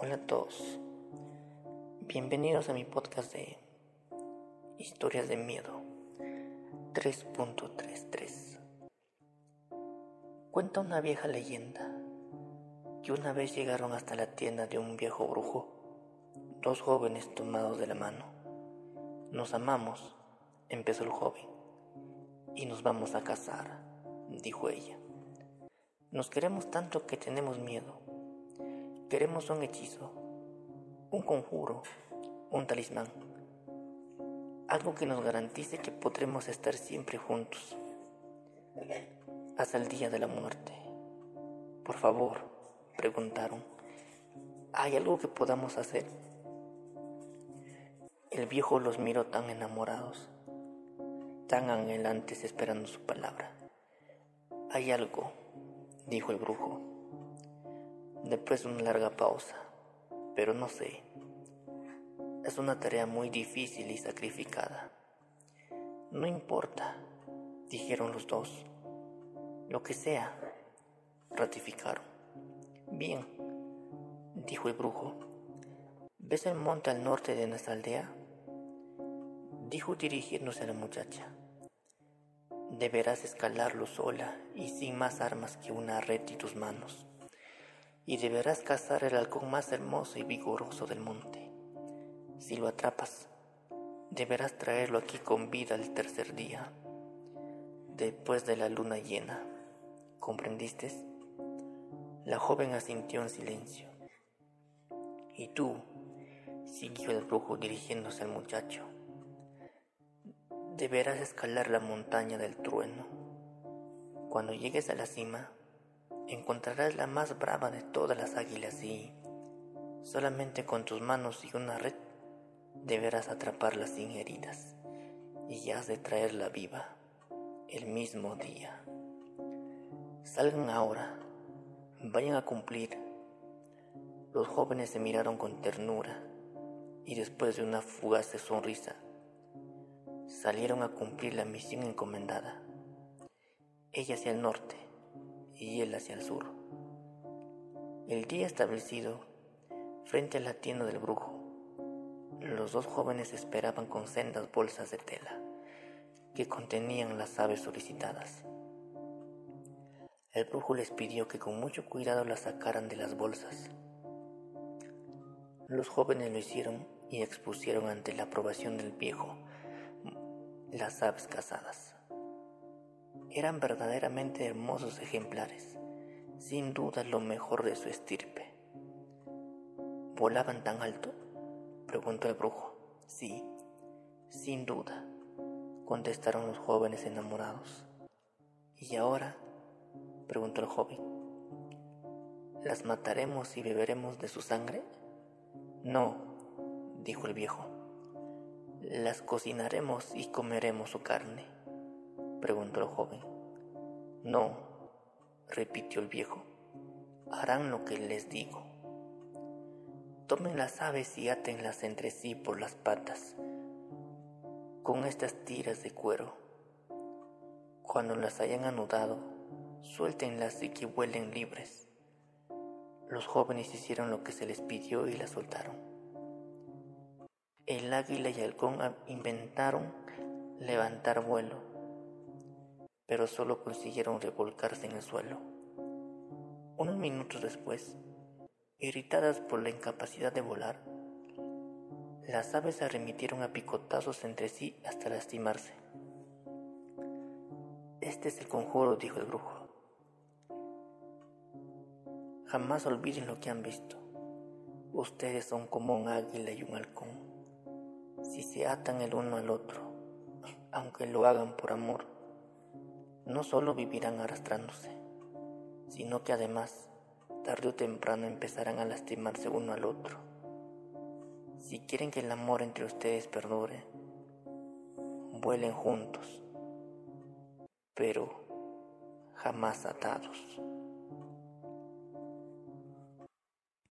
Hola a todos, bienvenidos a mi podcast de Historias de Miedo 3.33. Cuenta una vieja leyenda que una vez llegaron hasta la tienda de un viejo brujo, dos jóvenes tomados de la mano. Nos amamos, empezó el joven, y nos vamos a casar, dijo ella. Nos queremos tanto que tenemos miedo. Queremos un hechizo, un conjuro, un talismán. Algo que nos garantice que podremos estar siempre juntos. Hasta el día de la muerte. Por favor, preguntaron. ¿Hay algo que podamos hacer? El viejo los miró tan enamorados, tan anhelantes esperando su palabra. Hay algo, dijo el brujo, después de una larga pausa, pero no sé. Es una tarea muy difícil y sacrificada. No importa, dijeron los dos. Lo que sea, ratificaron. Bien, dijo el brujo. ¿Ves el monte al norte de nuestra aldea? Dijo dirigiéndose a la muchacha. Deberás escalarlo sola y sin más armas que una red y tus manos. Y deberás cazar el halcón más hermoso y vigoroso del monte. Si lo atrapas, deberás traerlo aquí con vida el tercer día, después de la luna llena. ¿Comprendiste? La joven asintió en silencio. ¿Y tú? siguió el brujo dirigiéndose al muchacho. Deberás escalar la montaña del trueno. Cuando llegues a la cima, encontrarás la más brava de todas las águilas y, solamente con tus manos y una red, deberás atraparla sin heridas y has de traerla viva el mismo día. Salgan ahora, vayan a cumplir. Los jóvenes se miraron con ternura y después de una fugaz sonrisa, salieron a cumplir la misión encomendada. Ella hacia el norte y él hacia el sur. El día establecido, frente a la tienda del brujo, los dos jóvenes esperaban con sendas bolsas de tela que contenían las aves solicitadas. El brujo les pidió que con mucho cuidado las sacaran de las bolsas. Los jóvenes lo hicieron y expusieron ante la aprobación del viejo las aves cazadas. Eran verdaderamente hermosos ejemplares, sin duda lo mejor de su estirpe. ¿Volaban tan alto? preguntó el brujo. Sí, sin duda, contestaron los jóvenes enamorados. ¿Y ahora? preguntó el joven. ¿Las mataremos y beberemos de su sangre? No, dijo el viejo. ¿Las cocinaremos y comeremos su carne? Preguntó el joven. No, repitió el viejo. Harán lo que les digo. Tomen las aves y átenlas entre sí por las patas, con estas tiras de cuero. Cuando las hayan anudado, suéltenlas y que vuelen libres. Los jóvenes hicieron lo que se les pidió y las soltaron. El águila y el halcón inventaron levantar vuelo, pero solo consiguieron revolcarse en el suelo. Unos minutos después, irritadas por la incapacidad de volar, las aves se remitieron a picotazos entre sí hasta lastimarse. Este es el conjuro, dijo el brujo. Jamás olviden lo que han visto. Ustedes son como un águila y un halcón si se atan el uno al otro, aunque lo hagan por amor, no solo vivirán arrastrándose, sino que además, tarde o temprano empezarán a lastimarse uno al otro. Si quieren que el amor entre ustedes perdure, vuelen juntos, pero jamás atados.